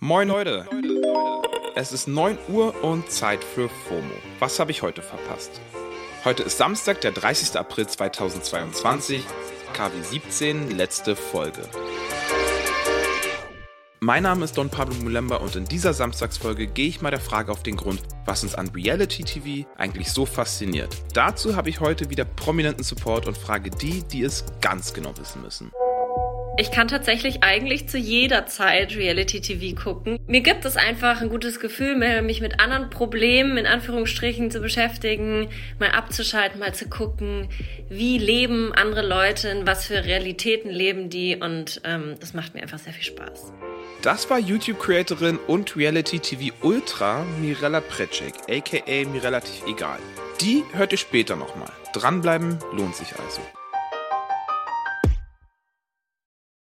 Moin Leute. Es ist 9 Uhr und Zeit für FOMO. Was habe ich heute verpasst? Heute ist Samstag, der 30. April 2022, KW 17, letzte Folge. Mein Name ist Don Pablo Mulemba und in dieser Samstagsfolge gehe ich mal der Frage auf den Grund, was uns an Reality TV eigentlich so fasziniert. Dazu habe ich heute wieder prominenten Support und frage die, die es ganz genau wissen müssen. Ich kann tatsächlich eigentlich zu jeder Zeit Reality TV gucken. Mir gibt es einfach ein gutes Gefühl, mich mit anderen Problemen in Anführungsstrichen zu beschäftigen, mal abzuschalten, mal zu gucken, wie leben andere Leute, in was für Realitäten leben die und ähm, das macht mir einfach sehr viel Spaß. Das war YouTube-Creatorin und Reality TV Ultra Mirella Precek, aka mir relativ egal. Die hört ihr später nochmal. Dranbleiben lohnt sich also.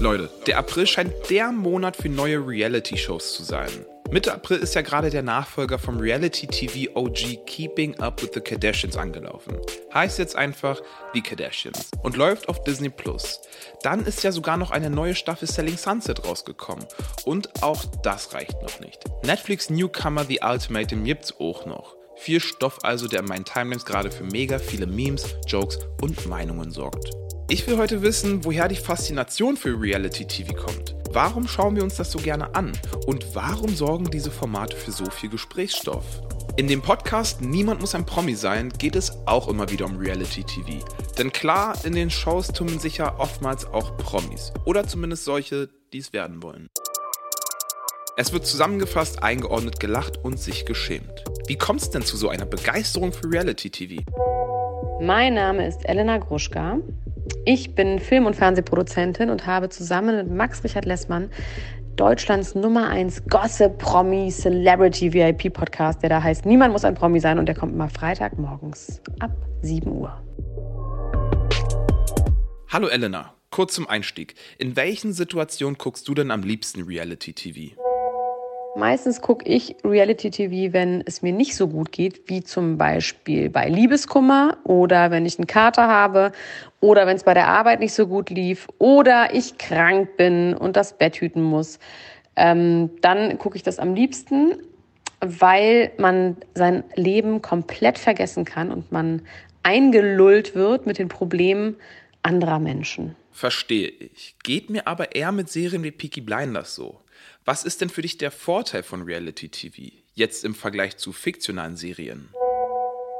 Leute, der April scheint der Monat für neue Reality-Shows zu sein. Mitte April ist ja gerade der Nachfolger vom Reality-TV OG Keeping Up with the Kardashians angelaufen. Heißt jetzt einfach The Kardashians und läuft auf Disney Plus. Dann ist ja sogar noch eine neue Staffel Selling Sunset rausgekommen. Und auch das reicht noch nicht. Netflix Newcomer The Ultimatum gibt's auch noch. Viel Stoff also, der in meinen Timelines gerade für mega viele Memes, Jokes und Meinungen sorgt. Ich will heute wissen, woher die Faszination für Reality TV kommt. Warum schauen wir uns das so gerne an? Und warum sorgen diese Formate für so viel Gesprächsstoff? In dem Podcast Niemand muss ein Promi sein geht es auch immer wieder um Reality TV. Denn klar, in den Shows tummeln sich ja oftmals auch Promis. Oder zumindest solche, die es werden wollen. Es wird zusammengefasst, eingeordnet, gelacht und sich geschämt. Wie kommt es denn zu so einer Begeisterung für Reality TV? Mein Name ist Elena Gruschka. Ich bin Film- und Fernsehproduzentin und habe zusammen mit Max Richard Lessmann Deutschlands Nummer 1 Gossip Promi Celebrity VIP Podcast, der da heißt Niemand muss ein Promi sein und der kommt immer Freitagmorgens ab 7 Uhr. Hallo Elena, kurz zum Einstieg. In welchen Situationen guckst du denn am liebsten Reality TV? Meistens gucke ich Reality TV, wenn es mir nicht so gut geht, wie zum Beispiel bei Liebeskummer oder wenn ich einen Kater habe oder wenn es bei der Arbeit nicht so gut lief oder ich krank bin und das Bett hüten muss. Ähm, dann gucke ich das am liebsten, weil man sein Leben komplett vergessen kann und man eingelullt wird mit den Problemen anderer Menschen. Verstehe ich. Geht mir aber eher mit Serien wie Peaky Blinders so. Was ist denn für dich der Vorteil von Reality TV, jetzt im Vergleich zu fiktionalen Serien?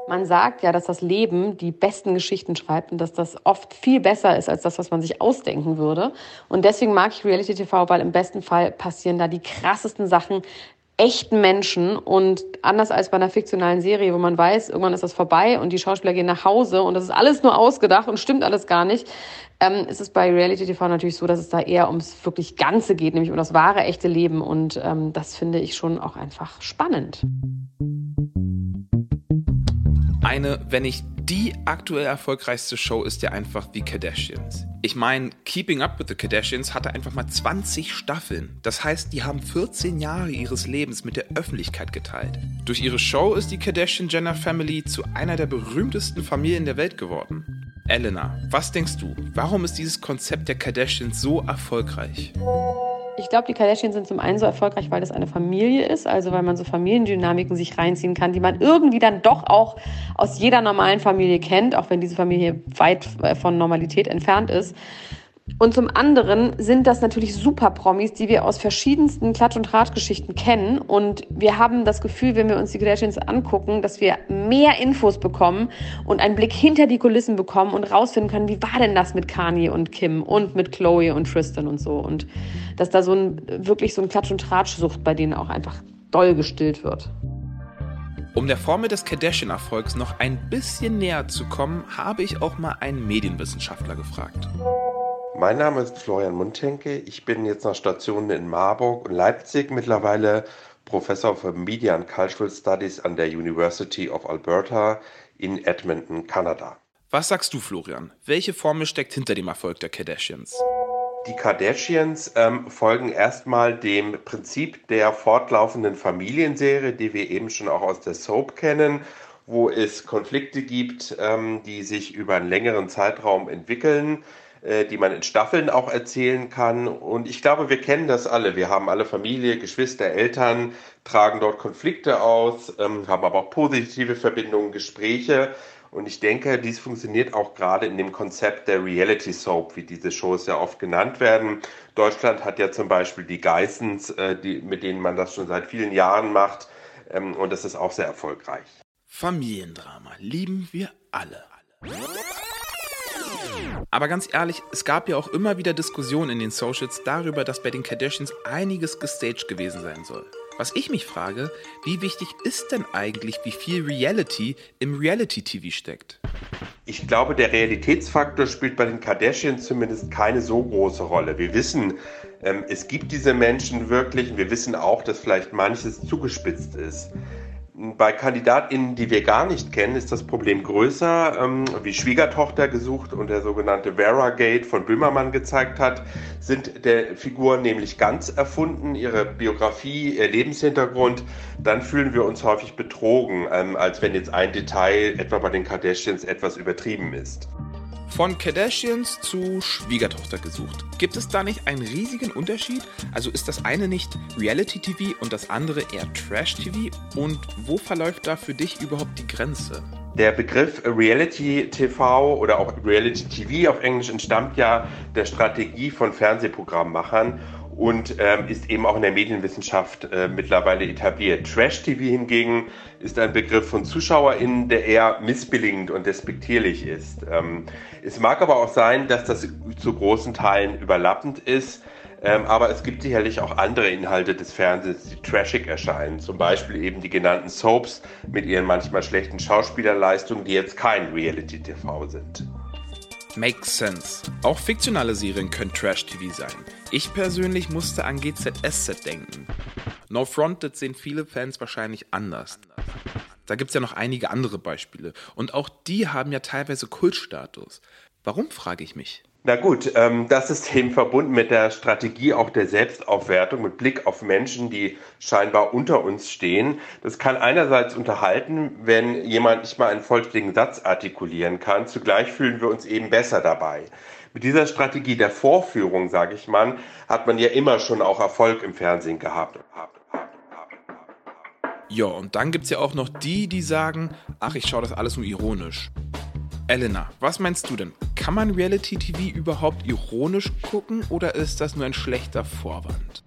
Man sagt ja, dass das Leben die besten Geschichten schreibt und dass das oft viel besser ist als das, was man sich ausdenken würde. Und deswegen mag ich Reality TV, weil im besten Fall passieren da die krassesten Sachen echten Menschen und anders als bei einer fiktionalen Serie, wo man weiß, irgendwann ist das vorbei und die Schauspieler gehen nach Hause und das ist alles nur ausgedacht und stimmt alles gar nicht, ähm, ist es bei Reality TV natürlich so, dass es da eher ums wirklich Ganze geht, nämlich um das wahre, echte Leben und ähm, das finde ich schon auch einfach spannend. Eine, wenn nicht die aktuell erfolgreichste Show ist ja einfach The Kardashians. Ich meine, Keeping Up with the Kardashians hatte einfach mal 20 Staffeln. Das heißt, die haben 14 Jahre ihres Lebens mit der Öffentlichkeit geteilt. Durch ihre Show ist die Kardashian-Jenner Family zu einer der berühmtesten Familien der Welt geworden. Elena, was denkst du? Warum ist dieses Konzept der Kardashians so erfolgreich? Ich glaube, die Kardashians sind zum einen so erfolgreich, weil das eine Familie ist, also weil man so Familiendynamiken sich reinziehen kann, die man irgendwie dann doch auch aus jeder normalen Familie kennt, auch wenn diese Familie weit äh, von Normalität entfernt ist. Und zum anderen sind das natürlich Super-Promis, die wir aus verschiedensten Klatsch- und Tratgeschichten kennen. Und wir haben das Gefühl, wenn wir uns die Kardashians angucken, dass wir mehr Infos bekommen und einen Blick hinter die Kulissen bekommen und rausfinden können, wie war denn das mit Kanye und Kim und mit Chloe und Tristan und so. Und dass da so ein, wirklich so ein Klatsch- und Tratschsucht bei denen auch einfach doll gestillt wird. Um der Formel des Kardashian-Erfolgs noch ein bisschen näher zu kommen, habe ich auch mal einen Medienwissenschaftler gefragt. Mein Name ist Florian Mundhenke. Ich bin jetzt nach Stationen in Marburg und Leipzig mittlerweile Professor für Media and Cultural Studies an der University of Alberta in Edmonton, Kanada. Was sagst du, Florian? Welche Formel steckt hinter dem Erfolg der Kardashians? Die Kardashians ähm, folgen erstmal dem Prinzip der fortlaufenden Familienserie, die wir eben schon auch aus der Soap kennen, wo es Konflikte gibt, ähm, die sich über einen längeren Zeitraum entwickeln, die man in Staffeln auch erzählen kann. Und ich glaube, wir kennen das alle. Wir haben alle Familie, Geschwister, Eltern, tragen dort Konflikte aus, ähm, haben aber auch positive Verbindungen, Gespräche. Und ich denke, dies funktioniert auch gerade in dem Konzept der Reality Soap, wie diese Shows ja oft genannt werden. Deutschland hat ja zum Beispiel die Geissens, äh, die, mit denen man das schon seit vielen Jahren macht. Ähm, und das ist auch sehr erfolgreich. Familiendrama lieben wir alle. Aber ganz ehrlich, es gab ja auch immer wieder Diskussionen in den Socials darüber, dass bei den Kardashians einiges gestaged gewesen sein soll. Was ich mich frage, wie wichtig ist denn eigentlich, wie viel Reality im Reality-TV steckt? Ich glaube, der Realitätsfaktor spielt bei den Kardashians zumindest keine so große Rolle. Wir wissen, ähm, es gibt diese Menschen wirklich und wir wissen auch, dass vielleicht manches zugespitzt ist. Bei KandidatInnen, die wir gar nicht kennen, ist das Problem größer, ähm, wie Schwiegertochter gesucht und der sogenannte Vera Gate von Böhmermann gezeigt hat, sind der Figuren nämlich ganz erfunden, ihre Biografie, ihr Lebenshintergrund. Dann fühlen wir uns häufig betrogen, ähm, als wenn jetzt ein Detail, etwa bei den Kardashians, etwas übertrieben ist. Von Kardashians zu Schwiegertochter gesucht. Gibt es da nicht einen riesigen Unterschied? Also ist das eine nicht Reality TV und das andere eher Trash TV? Und wo verläuft da für dich überhaupt die Grenze? Der Begriff Reality TV oder auch Reality TV auf Englisch entstammt ja der Strategie von Fernsehprogrammmachern und ähm, ist eben auch in der Medienwissenschaft äh, mittlerweile etabliert. Trash TV hingegen ist ein Begriff von ZuschauerInnen, der eher missbilligend und despektierlich ist. Ähm, es mag aber auch sein, dass das zu großen Teilen überlappend ist. Ähm, aber es gibt sicherlich auch andere Inhalte des Fernsehens, die trashig erscheinen. Zum Beispiel eben die genannten Soaps mit ihren manchmal schlechten Schauspielerleistungen, die jetzt kein Reality-TV sind. Makes sense. Auch fiktionale Serien können Trash-TV sein. Ich persönlich musste an GZSZ denken. No Fronted sehen viele Fans wahrscheinlich anders. Da gibt es ja noch einige andere Beispiele. Und auch die haben ja teilweise Kultstatus. Warum, frage ich mich. Na gut, ähm, das ist eben verbunden mit der Strategie auch der Selbstaufwertung mit Blick auf Menschen, die scheinbar unter uns stehen. Das kann einerseits unterhalten, wenn jemand nicht mal einen vollständigen Satz artikulieren kann. Zugleich fühlen wir uns eben besser dabei. Mit dieser Strategie der Vorführung, sage ich mal, hat man ja immer schon auch Erfolg im Fernsehen gehabt. Ja, und dann gibt es ja auch noch die, die sagen, ach, ich schaue das alles nur ironisch. Elena, was meinst du denn? Kann man Reality TV überhaupt ironisch gucken oder ist das nur ein schlechter Vorwand?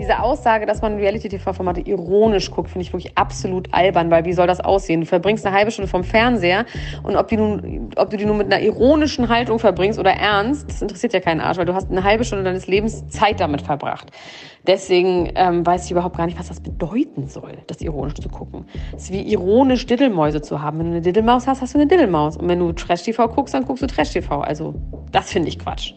Diese Aussage, dass man Reality-TV-Formate ironisch guckt, finde ich wirklich absolut albern, weil wie soll das aussehen? Du verbringst eine halbe Stunde vom Fernseher und ob, die nun, ob du die nun mit einer ironischen Haltung verbringst oder ernst, das interessiert ja keinen Arsch, weil du hast eine halbe Stunde deines Lebens Zeit damit verbracht. Deswegen ähm, weiß ich überhaupt gar nicht, was das bedeuten soll, das ironisch zu gucken. Es ist wie ironisch Diddelmäuse zu haben. Wenn du eine Diddelmaus hast, hast du eine Diddelmaus. Und wenn du Trash-TV guckst, dann guckst du Trash-TV. Also, das finde ich Quatsch.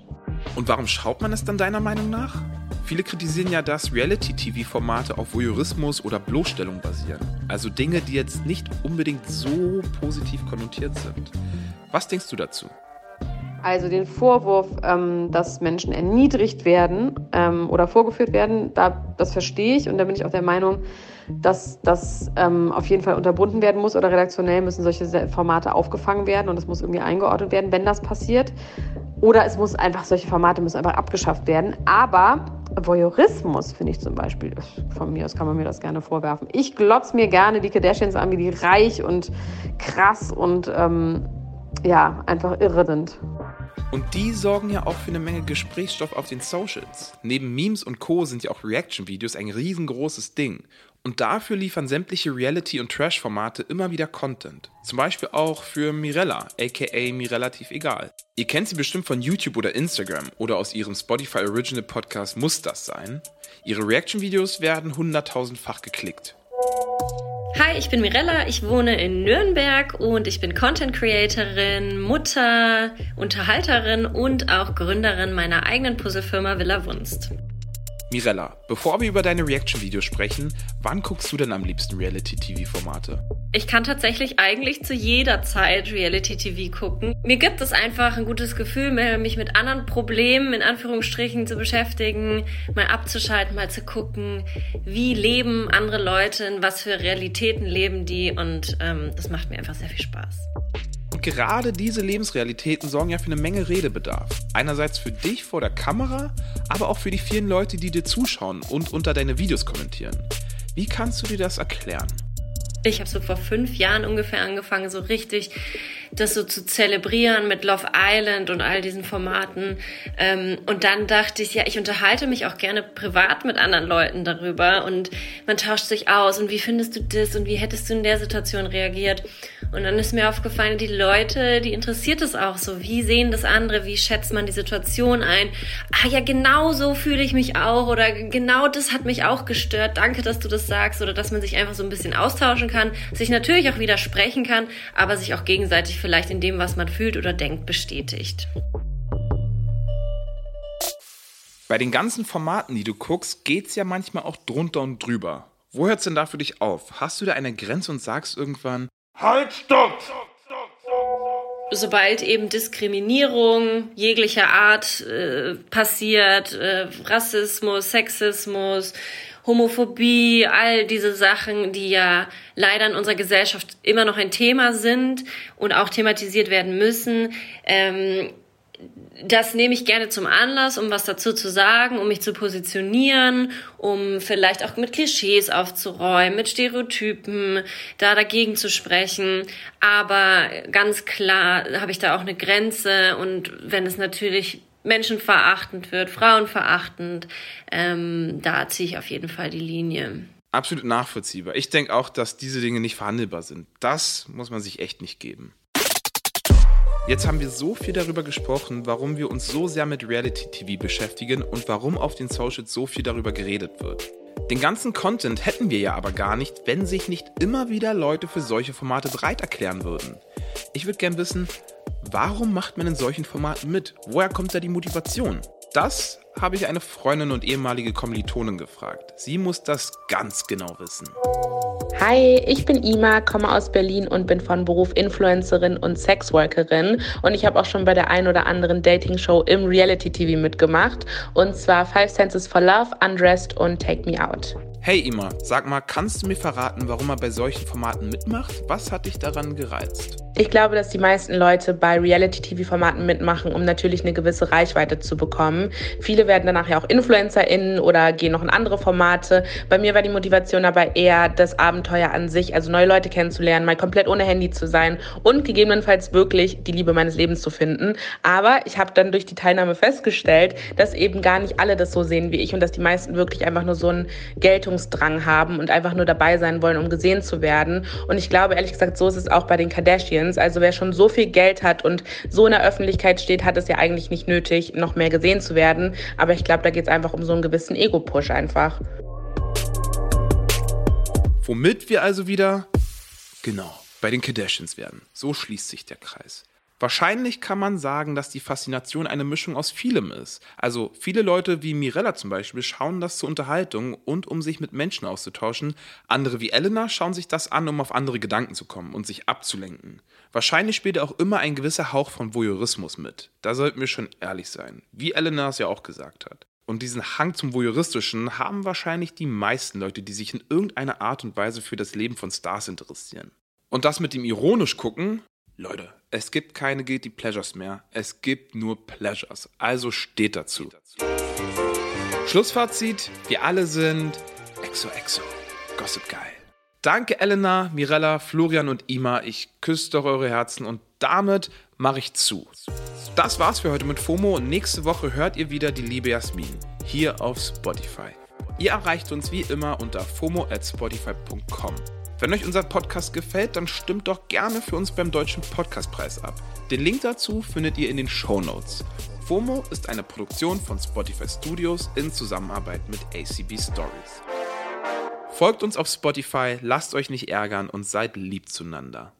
Und warum schaut man es dann deiner Meinung nach? Viele kritisieren ja, dass Reality-TV-Formate auf Voyeurismus oder Bloßstellung basieren. Also Dinge, die jetzt nicht unbedingt so positiv konnotiert sind. Was denkst du dazu? Also den Vorwurf, ähm, dass Menschen erniedrigt werden ähm, oder vorgeführt werden, da, das verstehe ich und da bin ich auch der Meinung, dass das ähm, auf jeden Fall unterbunden werden muss oder redaktionell müssen solche Formate aufgefangen werden und es muss irgendwie eingeordnet werden, wenn das passiert. Oder es muss einfach, solche Formate müssen einfach abgeschafft werden. Aber Voyeurismus finde ich zum Beispiel, von mir aus kann man mir das gerne vorwerfen. Ich glotz mir gerne die Kardashians an, wie die reich und krass und ähm, ja, einfach irre sind. Und die sorgen ja auch für eine Menge Gesprächsstoff auf den Socials. Neben Memes und Co. sind ja auch Reaction-Videos ein riesengroßes Ding. Und dafür liefern sämtliche Reality- und Trash-Formate immer wieder Content. Zum Beispiel auch für Mirella, aka Mirelativ Egal. Ihr kennt sie bestimmt von YouTube oder Instagram oder aus ihrem Spotify Original Podcast Muss das sein? Ihre Reaction-Videos werden hunderttausendfach geklickt. Hi, ich bin Mirella, ich wohne in Nürnberg und ich bin Content Creatorin, Mutter, Unterhalterin und auch Gründerin meiner eigenen Puzzlefirma Villa Wunst. Mirella, bevor wir über deine Reaction-Videos sprechen, wann guckst du denn am liebsten Reality-TV-Formate? Ich kann tatsächlich eigentlich zu jeder Zeit Reality-TV gucken. Mir gibt es einfach ein gutes Gefühl, mich mit anderen Problemen in Anführungsstrichen zu beschäftigen, mal abzuschalten, mal zu gucken, wie leben andere Leute, in was für Realitäten leben die und ähm, das macht mir einfach sehr viel Spaß gerade diese Lebensrealitäten sorgen ja für eine Menge Redebedarf. Einerseits für dich vor der Kamera, aber auch für die vielen Leute, die dir zuschauen und unter deine Videos kommentieren. Wie kannst du dir das erklären? Ich habe so vor fünf Jahren ungefähr angefangen, so richtig das so zu zelebrieren mit Love Island und all diesen Formaten. Ähm, und dann dachte ich, ja, ich unterhalte mich auch gerne privat mit anderen Leuten darüber und man tauscht sich aus und wie findest du das und wie hättest du in der Situation reagiert? Und dann ist mir aufgefallen, die Leute, die interessiert es auch so. Wie sehen das andere? Wie schätzt man die Situation ein? Ah ja, genau so fühle ich mich auch oder genau das hat mich auch gestört. Danke, dass du das sagst oder dass man sich einfach so ein bisschen austauschen kann, sich natürlich auch widersprechen kann, aber sich auch gegenseitig vielleicht in dem, was man fühlt oder denkt, bestätigt. Bei den ganzen Formaten, die du guckst, geht's ja manchmal auch drunter und drüber. Wo hört's denn da für dich auf? Hast du da eine Grenze und sagst irgendwann, Halt, stopp! Sobald eben Diskriminierung jeglicher Art äh, passiert, äh, Rassismus, Sexismus, Homophobie, all diese Sachen, die ja leider in unserer Gesellschaft immer noch ein Thema sind und auch thematisiert werden müssen, ähm, das nehme ich gerne zum Anlass, um was dazu zu sagen, um mich zu positionieren, um vielleicht auch mit Klischees aufzuräumen, mit Stereotypen, da dagegen zu sprechen. Aber ganz klar habe ich da auch eine Grenze und wenn es natürlich menschenverachtend wird, frauenverachtend, ähm, da ziehe ich auf jeden Fall die Linie. Absolut nachvollziehbar. Ich denke auch, dass diese Dinge nicht verhandelbar sind. Das muss man sich echt nicht geben. Jetzt haben wir so viel darüber gesprochen, warum wir uns so sehr mit Reality TV beschäftigen und warum auf den Socials so viel darüber geredet wird. Den ganzen Content hätten wir ja aber gar nicht, wenn sich nicht immer wieder Leute für solche Formate bereit erklären würden. Ich würde gern wissen, warum macht man in solchen Formaten mit? Woher kommt da die Motivation? Das habe ich eine Freundin und ehemalige Kommilitonin gefragt. Sie muss das ganz genau wissen. Hi, ich bin Ima, komme aus Berlin und bin von Beruf Influencerin und Sexworkerin. Und ich habe auch schon bei der ein oder anderen Dating-Show im Reality-TV mitgemacht. Und zwar Five Senses for Love, Undressed und Take Me Out. Hey Ima, sag mal, kannst du mir verraten, warum er bei solchen Formaten mitmacht? Was hat dich daran gereizt? Ich glaube, dass die meisten Leute bei Reality-TV-Formaten mitmachen, um natürlich eine gewisse Reichweite zu bekommen. Viele werden danach ja auch InfluencerInnen oder gehen noch in andere Formate. Bei mir war die Motivation aber eher das Abenteuer an sich, also neue Leute kennenzulernen, mal komplett ohne Handy zu sein und gegebenenfalls wirklich die Liebe meines Lebens zu finden. Aber ich habe dann durch die Teilnahme festgestellt, dass eben gar nicht alle das so sehen wie ich und dass die meisten wirklich einfach nur so einen Geltungsdrang haben und einfach nur dabei sein wollen, um gesehen zu werden. Und ich glaube, ehrlich gesagt, so ist es auch bei den Kardashians. Audience. Also wer schon so viel Geld hat und so in der Öffentlichkeit steht, hat es ja eigentlich nicht nötig, noch mehr gesehen zu werden. Aber ich glaube, da geht es einfach um so einen gewissen Ego-Push einfach. Womit wir also wieder, genau, bei den Kardashians werden. So schließt sich der Kreis. Wahrscheinlich kann man sagen, dass die Faszination eine Mischung aus vielem ist. Also viele Leute wie Mirella zum Beispiel schauen das zur Unterhaltung und um sich mit Menschen auszutauschen. Andere wie Elena schauen sich das an, um auf andere Gedanken zu kommen und sich abzulenken. Wahrscheinlich spielt auch immer ein gewisser Hauch von Voyeurismus mit. Da sollten wir schon ehrlich sein, wie Elena es ja auch gesagt hat. Und diesen Hang zum Voyeuristischen haben wahrscheinlich die meisten Leute, die sich in irgendeiner Art und Weise für das Leben von Stars interessieren. Und das mit dem ironisch gucken, Leute, es gibt keine Guilty Pleasures mehr. Es gibt nur Pleasures. Also steht dazu. Schlussfazit: Wir alle sind exo exo. Gossip geil. Danke Elena, Mirella, Florian und Ima. Ich küsse doch eure Herzen und damit mache ich zu. Das war's für heute mit FOMO und nächste Woche hört ihr wieder die liebe Jasmin hier auf Spotify. Ihr erreicht uns wie immer unter fomo at spotify.com. Wenn euch unser Podcast gefällt, dann stimmt doch gerne für uns beim Deutschen Podcastpreis ab. Den Link dazu findet ihr in den Show Notes. FOMO ist eine Produktion von Spotify Studios in Zusammenarbeit mit ACB Stories. Folgt uns auf Spotify, lasst euch nicht ärgern und seid lieb zueinander.